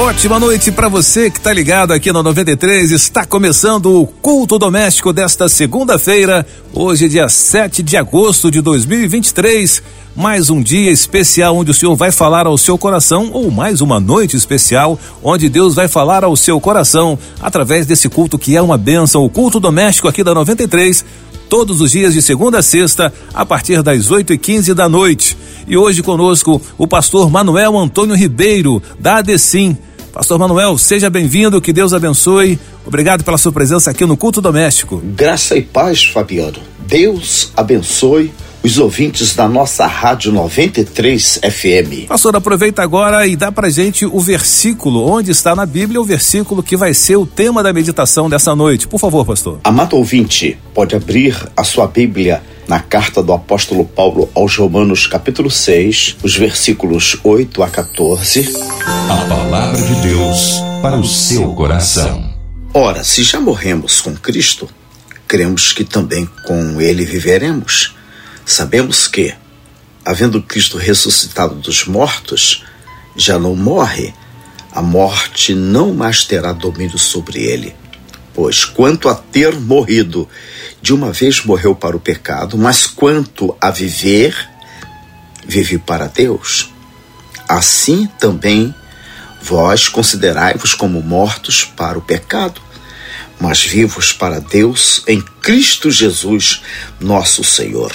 Ótima noite para você que está ligado aqui no 93. Está começando o culto doméstico desta segunda-feira, hoje, dia 7 de agosto de 2023. Mais um dia especial onde o Senhor vai falar ao seu coração, ou mais uma noite especial onde Deus vai falar ao seu coração através desse culto que é uma bênção, o culto doméstico aqui da 93 todos os dias de segunda a sexta, a partir das 8 e 15 da noite. E hoje conosco o pastor Manuel Antônio Ribeiro, da ADECIM. Pastor Manuel, seja bem-vindo, que Deus abençoe. Obrigado pela sua presença aqui no Culto Doméstico. Graça e paz, Fabiano. Deus abençoe os ouvintes da nossa Rádio 93 FM. Pastor, aproveita agora e dá pra gente o versículo, onde está na Bíblia o versículo que vai ser o tema da meditação dessa noite. Por favor, pastor. Amado ouvinte, pode abrir a sua Bíblia na carta do apóstolo Paulo aos Romanos, capítulo 6, os versículos 8 a 14. A palavra de Deus para o seu coração. Ora, se já morremos com Cristo, cremos que também com ele viveremos. Sabemos que, havendo Cristo ressuscitado dos mortos, já não morre, a morte não mais terá domínio sobre ele. Pois, quanto a ter morrido, de uma vez morreu para o pecado, mas quanto a viver, vive para Deus. Assim também vós considerai-vos como mortos para o pecado, mas vivos para Deus em Cristo Jesus, nosso Senhor.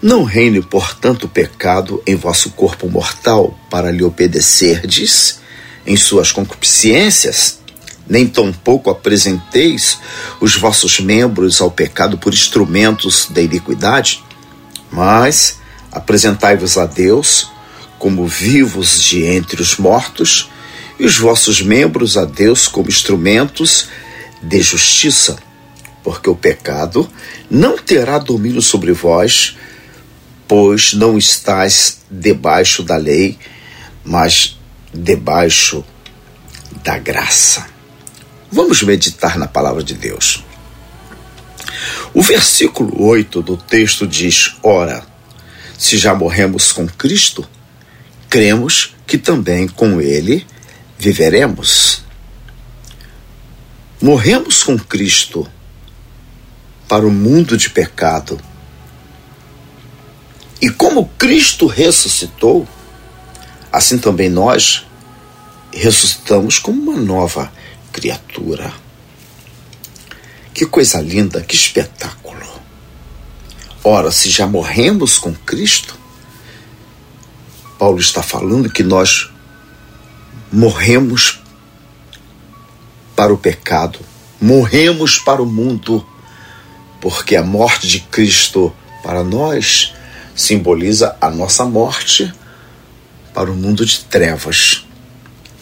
Não reine, portanto, o pecado em vosso corpo mortal para lhe obedecerdes em suas concupiscências, nem tampouco apresenteis os vossos membros ao pecado por instrumentos da iniquidade, mas apresentai-vos a Deus como vivos de entre os mortos, e os vossos membros a Deus como instrumentos de justiça, porque o pecado não terá domínio sobre vós, pois não estáis debaixo da lei, mas debaixo da graça. Vamos meditar na palavra de Deus. O versículo 8 do texto diz: Ora, se já morremos com Cristo, cremos que também com Ele viveremos. Morremos com Cristo para o mundo de pecado. E como Cristo ressuscitou, assim também nós ressuscitamos como uma nova criatura. Que coisa linda, que espetáculo. Ora, se já morremos com Cristo, Paulo está falando que nós morremos para o pecado, morremos para o mundo, porque a morte de Cristo para nós simboliza a nossa morte para o mundo de trevas.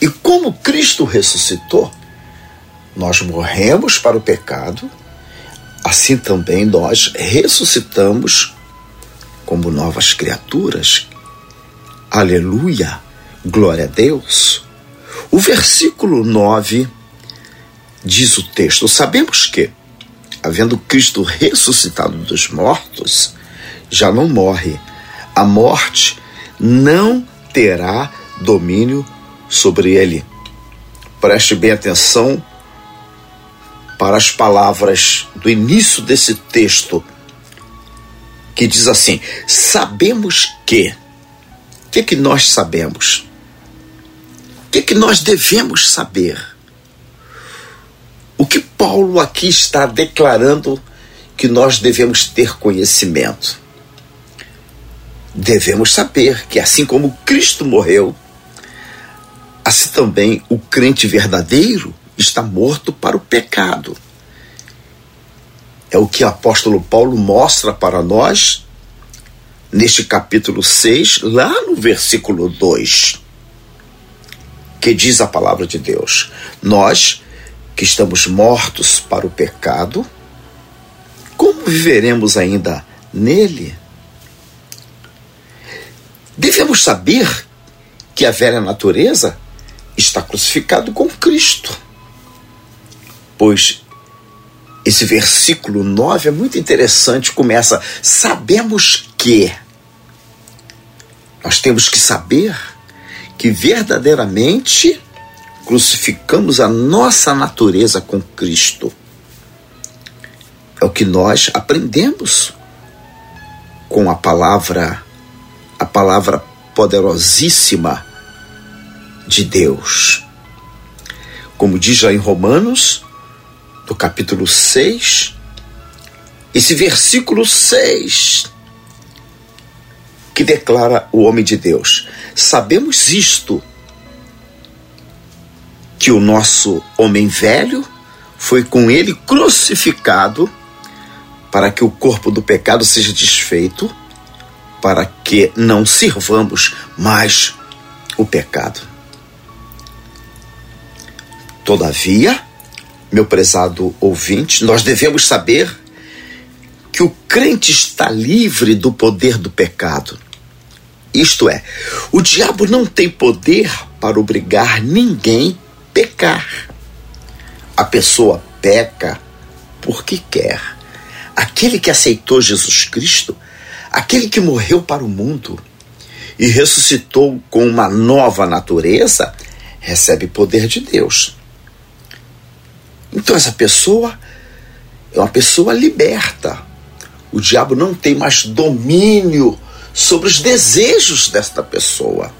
E como Cristo ressuscitou, nós morremos para o pecado, assim também nós ressuscitamos como novas criaturas. Aleluia! Glória a Deus! O versículo 9 diz o texto: Sabemos que, havendo Cristo ressuscitado dos mortos, já não morre. A morte não terá domínio sobre ele. Preste bem atenção para as palavras do início desse texto, que diz assim: Sabemos que. O que, que nós sabemos? O que, que nós devemos saber? O que Paulo aqui está declarando que nós devemos ter conhecimento? Devemos saber que, assim como Cristo morreu, assim também o crente verdadeiro está morto para o pecado. É o que o apóstolo Paulo mostra para nós neste capítulo 6, lá no versículo 2, que diz a palavra de Deus: Nós que estamos mortos para o pecado, como viveremos ainda nele? Devemos saber que a velha natureza está crucificado com Cristo pois esse versículo 9 é muito interessante. Começa: Sabemos que. Nós temos que saber que verdadeiramente crucificamos a nossa natureza com Cristo. É o que nós aprendemos com a palavra, a palavra poderosíssima de Deus. Como diz já em Romanos, do capítulo 6, esse versículo 6, que declara o homem de Deus: Sabemos isto, que o nosso homem velho foi com ele crucificado para que o corpo do pecado seja desfeito, para que não sirvamos mais o pecado. Todavia, meu prezado ouvinte, nós devemos saber que o crente está livre do poder do pecado. Isto é, o diabo não tem poder para obrigar ninguém a pecar. A pessoa peca porque quer. Aquele que aceitou Jesus Cristo, aquele que morreu para o mundo e ressuscitou com uma nova natureza, recebe poder de Deus. Então essa pessoa é uma pessoa liberta. O diabo não tem mais domínio sobre os desejos desta pessoa.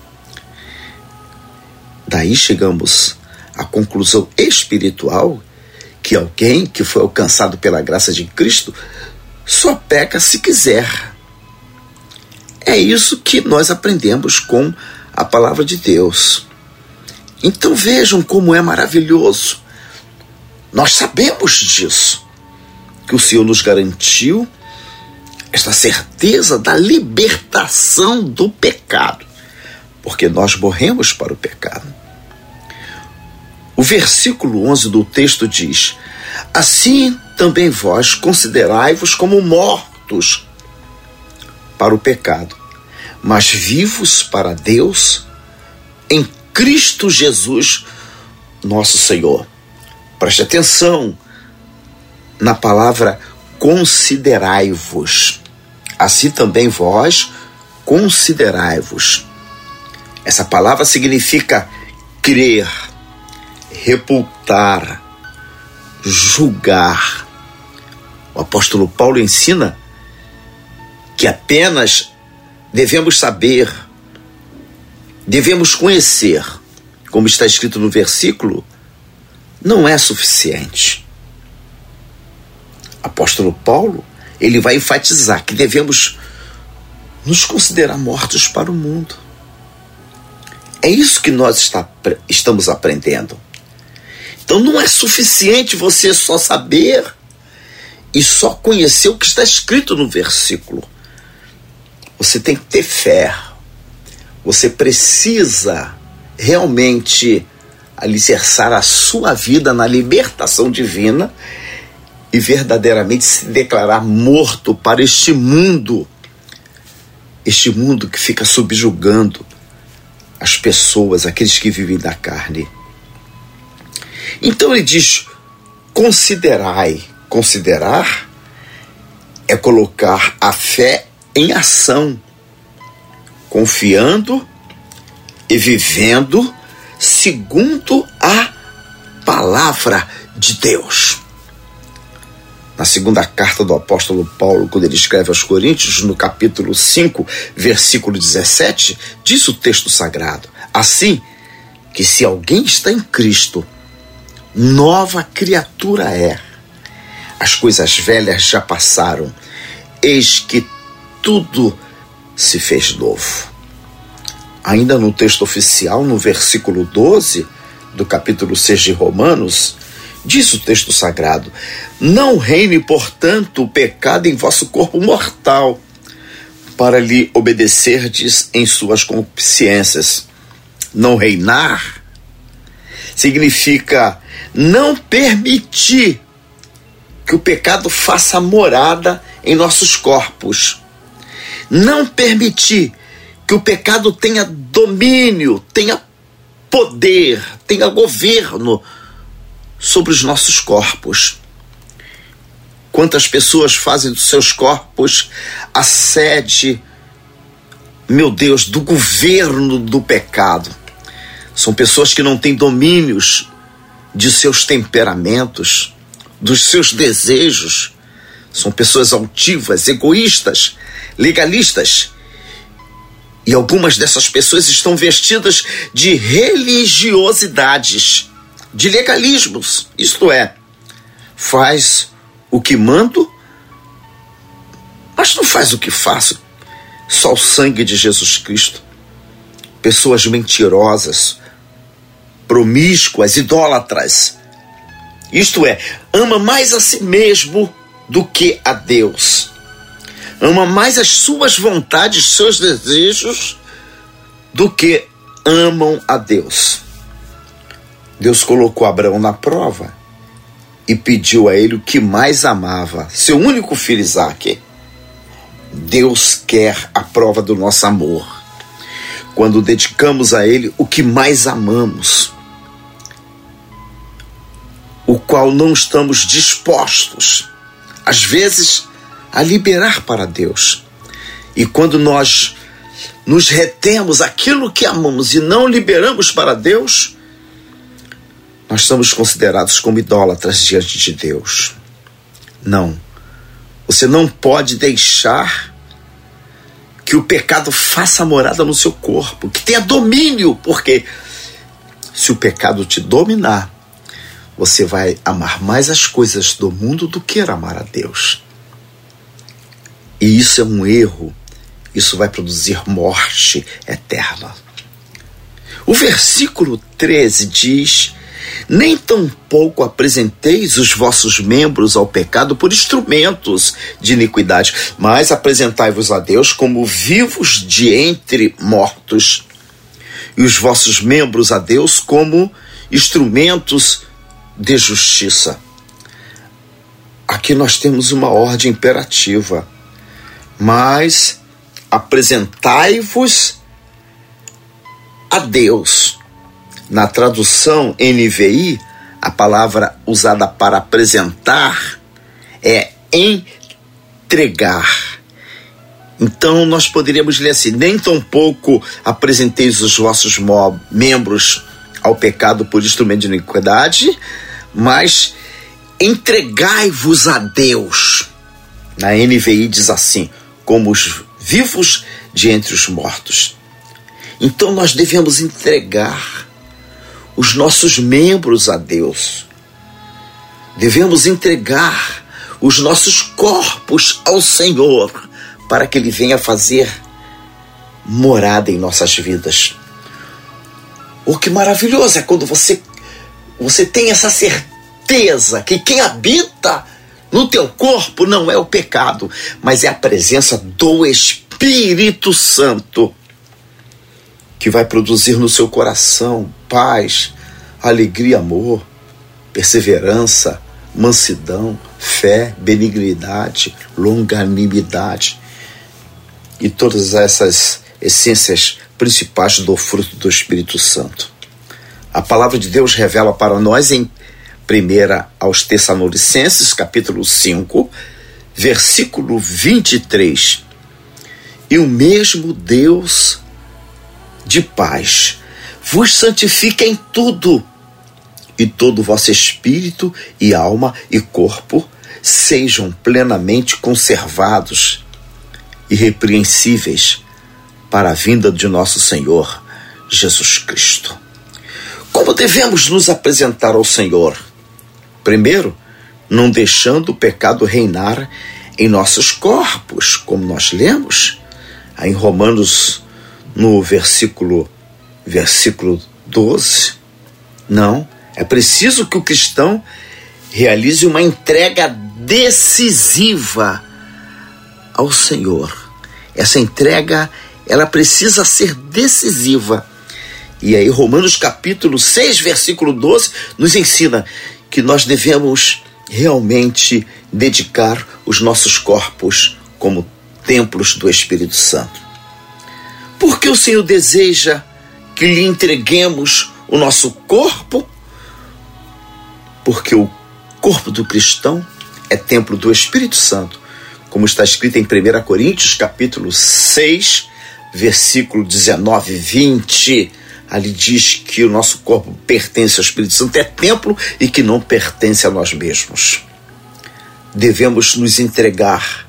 Daí chegamos à conclusão espiritual que alguém que foi alcançado pela graça de Cristo só peca se quiser. É isso que nós aprendemos com a palavra de Deus. Então vejam como é maravilhoso nós sabemos disso, que o Senhor nos garantiu esta certeza da libertação do pecado, porque nós morremos para o pecado. O versículo 11 do texto diz: Assim também vós considerai-vos como mortos para o pecado, mas vivos para Deus em Cristo Jesus, nosso Senhor. Preste atenção na palavra considerai-vos. Assim também vós considerai-vos. Essa palavra significa crer, repultar, julgar. O apóstolo Paulo ensina que apenas devemos saber, devemos conhecer, como está escrito no versículo, não é suficiente. Apóstolo Paulo, ele vai enfatizar que devemos nos considerar mortos para o mundo. É isso que nós está, estamos aprendendo. Então não é suficiente você só saber e só conhecer o que está escrito no versículo. Você tem que ter fé. Você precisa realmente alicerçar a sua vida na libertação divina e verdadeiramente se declarar morto para este mundo, este mundo que fica subjugando as pessoas, aqueles que vivem da carne. Então ele diz: considerai. Considerar é colocar a fé em ação, confiando e vivendo segundo a palavra de Deus. Na segunda carta do apóstolo Paulo, quando ele escreve aos Coríntios, no capítulo 5, versículo 17, diz o texto sagrado: Assim que se alguém está em Cristo, nova criatura é. As coisas velhas já passaram, eis que tudo se fez novo. Ainda no texto oficial, no versículo 12 do capítulo 6 de Romanos, diz o texto sagrado: Não reine, portanto, o pecado em vosso corpo mortal, para lhe obedecerdes em suas concupiscências. Não reinar significa não permitir que o pecado faça morada em nossos corpos. Não permitir que o pecado tenha domínio, tenha poder, tenha governo sobre os nossos corpos. Quantas pessoas fazem dos seus corpos a sede, meu Deus, do governo do pecado. São pessoas que não têm domínios de seus temperamentos, dos seus desejos. São pessoas altivas, egoístas, legalistas. E algumas dessas pessoas estão vestidas de religiosidades, de legalismos, isto é, faz o que mando, mas não faz o que faço. Só o sangue de Jesus Cristo. Pessoas mentirosas, promíscuas, idólatras. Isto é, ama mais a si mesmo do que a Deus. Ama mais as suas vontades, seus desejos, do que amam a Deus. Deus colocou Abraão na prova e pediu a ele o que mais amava, seu único filho Isaque. Deus quer a prova do nosso amor. Quando dedicamos a ele o que mais amamos, o qual não estamos dispostos, às vezes, a liberar para Deus. E quando nós nos retemos aquilo que amamos e não liberamos para Deus, nós somos considerados como idólatras diante de Deus. Não. Você não pode deixar que o pecado faça morada no seu corpo, que tenha domínio, porque se o pecado te dominar, você vai amar mais as coisas do mundo do que amar a Deus. E isso é um erro. Isso vai produzir morte eterna. O versículo 13 diz nem tampouco apresenteis os vossos membros ao pecado por instrumentos de iniquidade, mas apresentai-vos a Deus como vivos de entre mortos, e os vossos membros a Deus como instrumentos de justiça. Aqui nós temos uma ordem imperativa, mas apresentai-vos a Deus na tradução NVI, a palavra usada para apresentar é entregar. Então nós poderíamos ler assim: nem tampouco apresenteis os vossos membros ao pecado por instrumento de iniquidade, mas entregai-vos a Deus. Na NVI diz assim: como os vivos de entre os mortos. Então nós devemos entregar os nossos membros a Deus. Devemos entregar os nossos corpos ao Senhor para que Ele venha fazer morada em nossas vidas. O que maravilhoso é quando você você tem essa certeza que quem habita no teu corpo não é o pecado, mas é a presença do Espírito Santo que vai produzir no seu coração paz, alegria, amor, perseverança, mansidão, fé, benignidade, longanimidade e todas essas essências principais do fruto do Espírito Santo. A palavra de Deus revela para nós em 1 aos Tessalonicenses, capítulo 5, versículo 23. E o mesmo Deus de paz vos santifique em tudo, e todo vosso espírito e alma e corpo sejam plenamente conservados, irrepreensíveis, para a vinda de nosso Senhor Jesus Cristo. Como devemos nos apresentar ao Senhor? Primeiro, não deixando o pecado reinar em nossos corpos, como nós lemos em Romanos, no versículo versículo 12. Não, é preciso que o cristão realize uma entrega decisiva ao Senhor. Essa entrega, ela precisa ser decisiva. E aí Romanos capítulo 6, versículo 12 nos ensina que nós devemos realmente dedicar os nossos corpos como templos do Espírito Santo. Porque o Senhor deseja que lhe entreguemos o nosso corpo, porque o corpo do cristão é templo do Espírito Santo, como está escrito em 1 Coríntios, capítulo 6, versículo 19 e 20. Ali diz que o nosso corpo pertence ao Espírito Santo, é templo e que não pertence a nós mesmos. Devemos nos entregar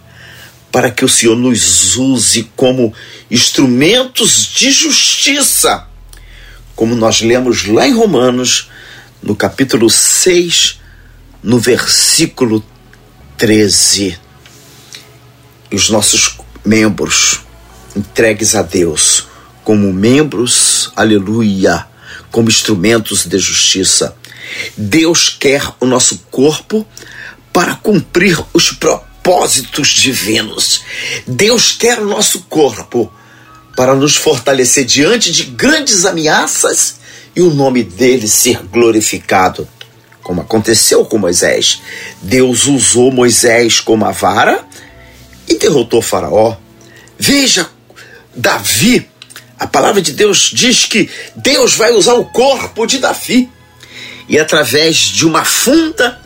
para que o Senhor nos use como instrumentos de justiça, como nós lemos lá em Romanos, no capítulo 6, no versículo 13. E os nossos membros entregues a Deus como membros, aleluia, como instrumentos de justiça. Deus quer o nosso corpo para cumprir os propósitos divinos. Deus quer o nosso corpo para nos fortalecer diante de grandes ameaças e o nome dele ser glorificado. Como aconteceu com Moisés. Deus usou Moisés como a vara e derrotou Faraó. Veja, Davi, a palavra de Deus diz que Deus vai usar o corpo de Davi e através de uma funda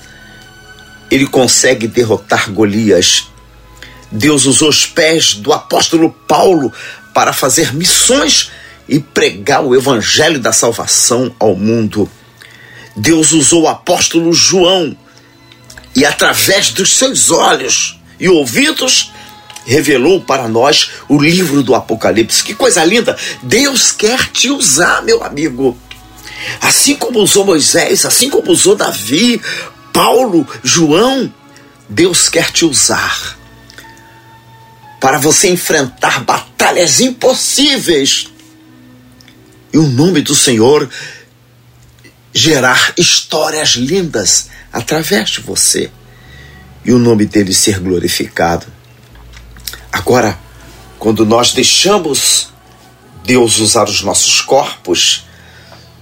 ele consegue derrotar Golias. Deus usou os pés do apóstolo Paulo para fazer missões e pregar o evangelho da salvação ao mundo. Deus usou o apóstolo João e, através dos seus olhos e ouvidos, revelou para nós o livro do Apocalipse. Que coisa linda! Deus quer te usar, meu amigo. Assim como usou Moisés, assim como usou Davi, Paulo, João, Deus quer te usar para você enfrentar batalhas impossíveis e o nome do Senhor gerar histórias lindas através de você e o nome dele ser glorificado. Agora, quando nós deixamos Deus usar os nossos corpos,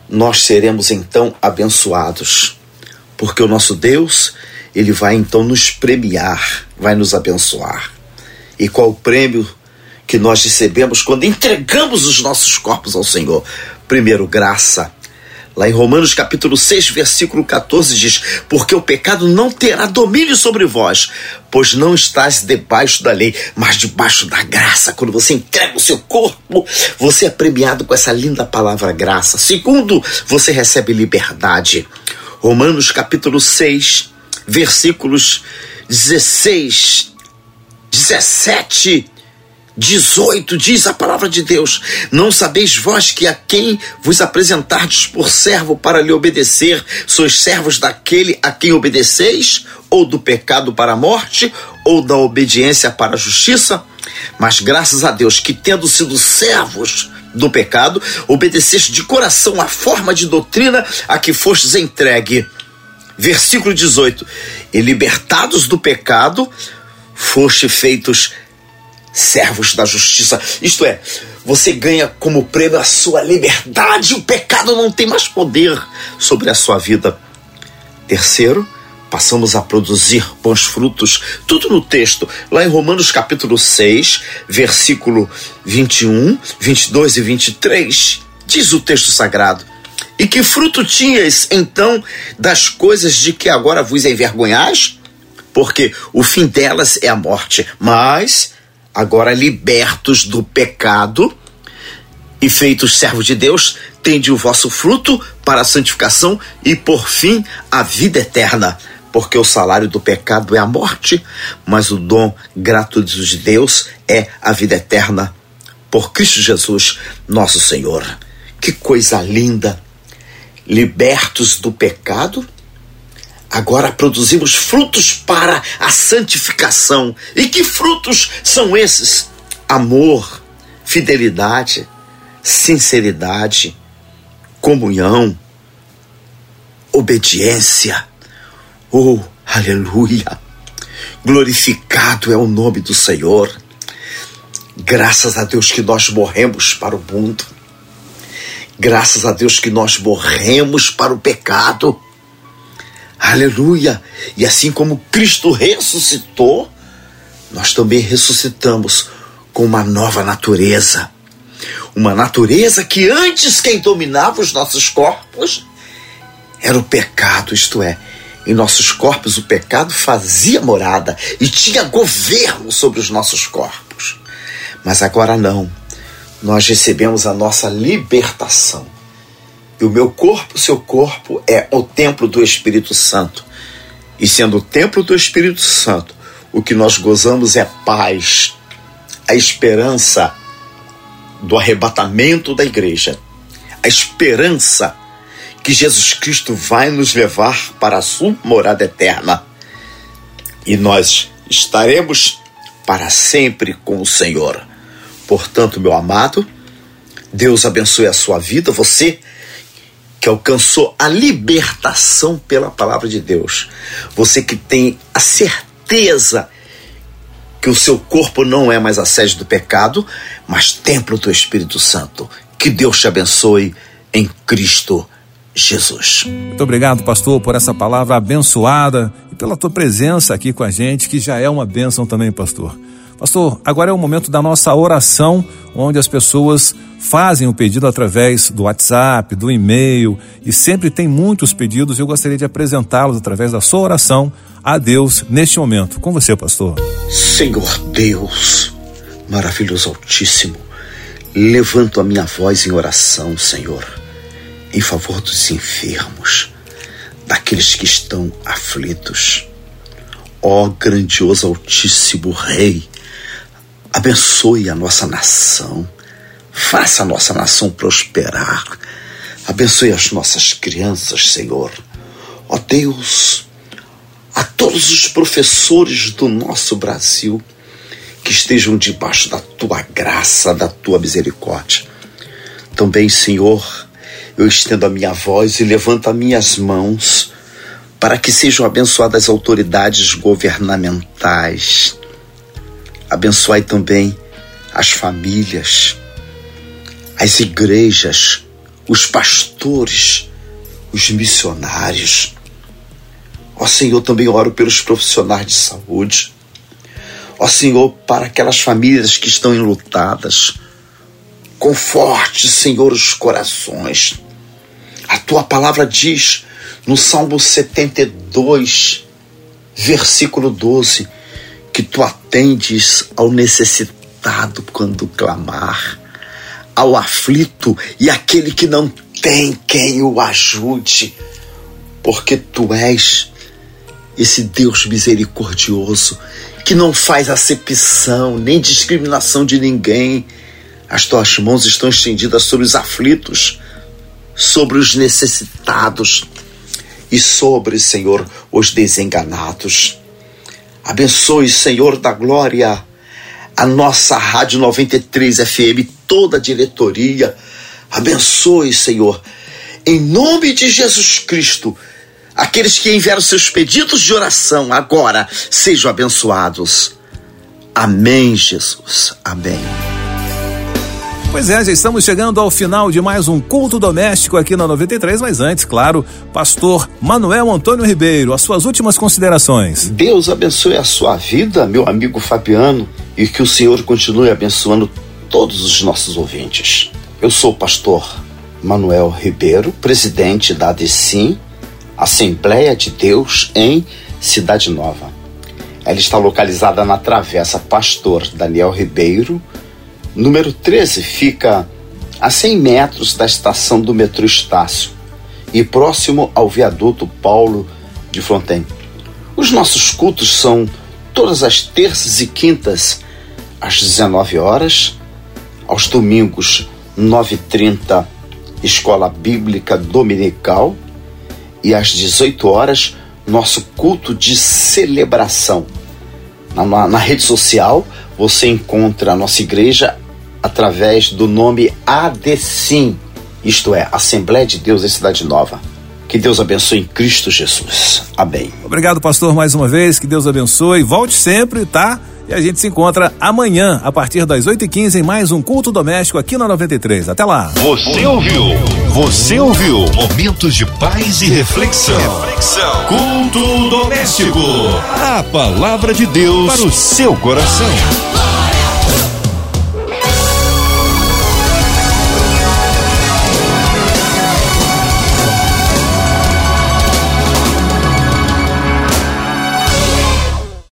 nós seremos então abençoados, porque o nosso Deus, ele vai então nos premiar, vai nos abençoar. E qual o prêmio que nós recebemos quando entregamos os nossos corpos ao Senhor. Primeiro, graça. Lá em Romanos capítulo 6, versículo 14 diz: Porque o pecado não terá domínio sobre vós, pois não estás debaixo da lei, mas debaixo da graça. Quando você entrega o seu corpo, você é premiado com essa linda palavra graça. Segundo, você recebe liberdade. Romanos capítulo 6, versículos 16, 17 18 diz a palavra de Deus: Não sabeis vós que a quem vos apresentardes por servo para lhe obedecer, sois servos daquele a quem obedeceis, ou do pecado para a morte, ou da obediência para a justiça? Mas graças a Deus que, tendo sido servos do pecado, obedeceste de coração a forma de doutrina a que fostes entregue. Versículo 18: E libertados do pecado, foste feitos servos da justiça. Isto é, você ganha como prêmio a sua liberdade, o pecado não tem mais poder sobre a sua vida. Terceiro, passamos a produzir bons frutos, tudo no texto, lá em Romanos capítulo 6, versículo 21, 22 e 23, diz o texto sagrado: E que fruto tinhas então das coisas de que agora vos envergonhais? Porque o fim delas é a morte, mas agora libertos do pecado e feitos servos de Deus, tende o vosso fruto para a santificação e, por fim, a vida eterna. Porque o salário do pecado é a morte, mas o dom gratuito de Deus é a vida eterna por Cristo Jesus, nosso Senhor. Que coisa linda! Libertos do pecado Agora produzimos frutos para a santificação. E que frutos são esses? Amor, fidelidade, sinceridade, comunhão, obediência. Oh, aleluia! Glorificado é o nome do Senhor. Graças a Deus que nós morremos para o mundo. Graças a Deus que nós morremos para o pecado Aleluia! E assim como Cristo ressuscitou, nós também ressuscitamos com uma nova natureza. Uma natureza que antes quem dominava os nossos corpos era o pecado, isto é, Em nossos corpos o pecado fazia morada e tinha governo sobre os nossos corpos. Mas agora não. Nós recebemos a nossa libertação. E o meu corpo, seu corpo, é o templo do Espírito Santo. E sendo o templo do Espírito Santo, o que nós gozamos é paz, a esperança do arrebatamento da igreja, a esperança que Jesus Cristo vai nos levar para a sua morada eterna. E nós estaremos para sempre com o Senhor. Portanto, meu amado, Deus abençoe a sua vida, você que alcançou a libertação pela palavra de Deus, você que tem a certeza que o seu corpo não é mais a sede do pecado, mas templo do Espírito Santo. Que Deus te abençoe em Cristo Jesus. Muito obrigado, pastor, por essa palavra abençoada e pela tua presença aqui com a gente, que já é uma bênção também, pastor. Pastor, agora é o momento da nossa oração, onde as pessoas fazem o pedido através do WhatsApp, do e-mail, e sempre tem muitos pedidos. Eu gostaria de apresentá-los através da sua oração a Deus neste momento. Com você, pastor. Senhor Deus, maravilhoso Altíssimo, levanto a minha voz em oração, Senhor, em favor dos enfermos, daqueles que estão aflitos. Ó grandioso Altíssimo Rei, Abençoe a nossa nação. Faça a nossa nação prosperar. Abençoe as nossas crianças, Senhor. Ó Deus, a todos os professores do nosso Brasil que estejam debaixo da tua graça, da tua misericórdia. Também, Senhor, eu estendo a minha voz e levanto as minhas mãos para que sejam abençoadas as autoridades governamentais, Abençoai também as famílias, as igrejas, os pastores, os missionários. Ó Senhor, também oro pelos profissionais de saúde. Ó Senhor, para aquelas famílias que estão enlutadas. Conforte, Senhor, os corações. A tua palavra diz no Salmo 72, versículo 12 que tu atendes ao necessitado quando clamar, ao aflito e aquele que não tem quem o ajude, porque tu és esse Deus misericordioso que não faz acepção nem discriminação de ninguém. As tuas mãos estão estendidas sobre os aflitos, sobre os necessitados e sobre, Senhor, os desenganados. Abençoe, Senhor da Glória, a nossa Rádio 93 FM, toda a diretoria. Abençoe, Senhor, em nome de Jesus Cristo. Aqueles que enviaram seus pedidos de oração agora sejam abençoados. Amém, Jesus. Amém. Pois é, já estamos chegando ao final de mais um culto doméstico aqui na 93, mas antes, claro, pastor Manuel Antônio Ribeiro, as suas últimas considerações. Deus abençoe a sua vida, meu amigo Fabiano, e que o Senhor continue abençoando todos os nossos ouvintes. Eu sou o pastor Manuel Ribeiro, presidente da ADECIM, Assembleia de Deus em Cidade Nova. Ela está localizada na Travessa Pastor Daniel Ribeiro, Número 13 fica a 100 metros da estação do metrô Estácio e próximo ao viaduto Paulo de Fontaine. Os nossos cultos são todas as terças e quintas às 19 horas, aos domingos 9h30 Escola Bíblica Dominical e às 18 horas nosso culto de celebração. Na, na rede social você encontra a nossa igreja através do nome ADCIM, isto é, Assembleia de Deus em Cidade Nova. Que Deus abençoe em Cristo Jesus. Amém. Obrigado, pastor, mais uma vez. Que Deus abençoe. Volte sempre, tá? E a gente se encontra amanhã, a partir das 8h15, em mais um culto doméstico aqui na 93. Até lá. Você ouviu? Você ouviu? Momentos de paz e reflexão. reflexão. Culto doméstico. A palavra de Deus para o seu coração.